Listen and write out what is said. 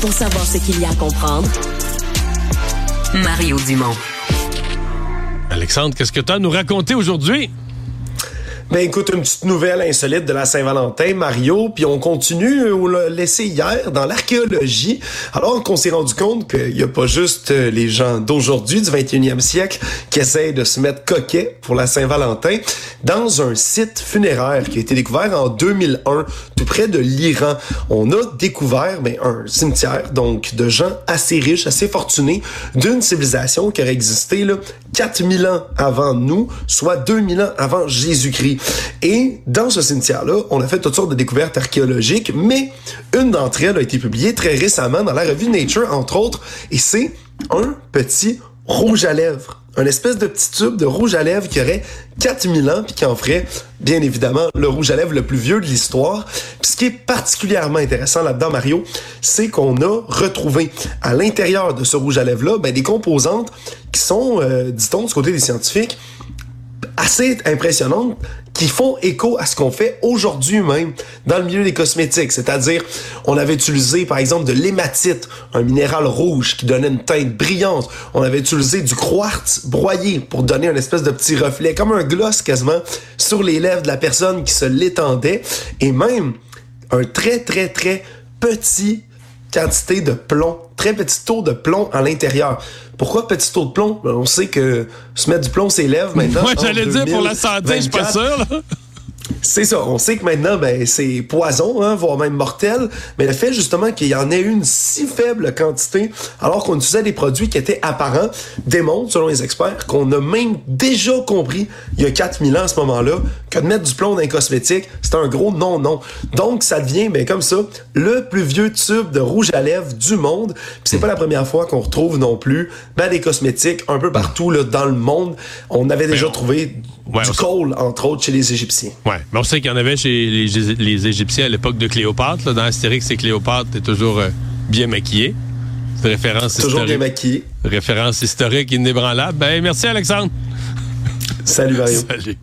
pour savoir ce qu'il y a à comprendre. Mario Dumont. Alexandre, qu'est-ce que tu as à nous raconter aujourd'hui? Ben écoute, une petite nouvelle insolite de la Saint-Valentin, Mario, puis on continue, on l'a laissé hier dans l'archéologie, alors qu'on s'est rendu compte qu'il n'y a pas juste euh, les gens d'aujourd'hui, du 21e siècle, qui essayent de se mettre coquets pour la Saint-Valentin. Dans un site funéraire qui a été découvert en 2001, tout près de l'Iran, on a découvert ben, un cimetière, donc de gens assez riches, assez fortunés, d'une civilisation qui aurait existé là, 4000 ans avant nous, soit 2000 ans avant Jésus-Christ. Et dans ce cimetière-là, on a fait toutes sortes de découvertes archéologiques, mais une d'entre elles a été publiée très récemment dans la revue Nature, entre autres, et c'est un petit rouge à lèvres. Un espèce de petit tube de rouge à lèvres qui aurait 4000 ans puis qui en ferait, bien évidemment, le rouge à lèvres le plus vieux de l'histoire. Ce qui est particulièrement intéressant là-dedans, Mario, c'est qu'on a retrouvé à l'intérieur de ce rouge à lèvres-là ben, des composantes qui sont, euh, dit-on, du côté des scientifiques, assez impressionnantes qui font écho à ce qu'on fait aujourd'hui même dans le milieu des cosmétiques. C'est-à-dire, on avait utilisé par exemple de l'hématite, un minéral rouge qui donnait une teinte brillante. On avait utilisé du quartz broyé pour donner un espèce de petit reflet, comme un gloss quasiment, sur les lèvres de la personne qui se l'étendait. Et même un très très très petit quantité de plomb, très petit taux de plomb à l'intérieur. Pourquoi petit taux de plomb? Ben, on sait que se mettre du plomb ses lèvres maintenant. Moi, j'allais dire pour la santé, je suis pas sûr. Là. C'est ça. On sait que maintenant, ben, c'est poison, hein, voire même mortel. Mais le fait justement qu'il y en ait une si faible quantité, alors qu'on utilisait des produits qui étaient apparents, démontre, selon les experts, qu'on a même déjà compris, il y a 4000 ans à ce moment-là, que de mettre du plomb dans un cosmétique, c'est un gros non-non. Donc, ça devient, ben, comme ça, le plus vieux tube de rouge à lèvres du monde. Puis c'est pas la première fois qu'on retrouve non plus, ben, des cosmétiques un peu partout, là, dans le monde. On avait déjà on... trouvé Ouais, du coal, entre autres, chez les Égyptiens. Ouais, mais on sait qu'il y en avait chez les, les Égyptiens à l'époque de Cléopâtre. là. Dans Astérix, c'est Cléopâtre est toujours euh, bien une référence Toujours bien historique. maquillé. Référence historique inébranlable. Ben, merci Alexandre. Salut, Mario. Salut.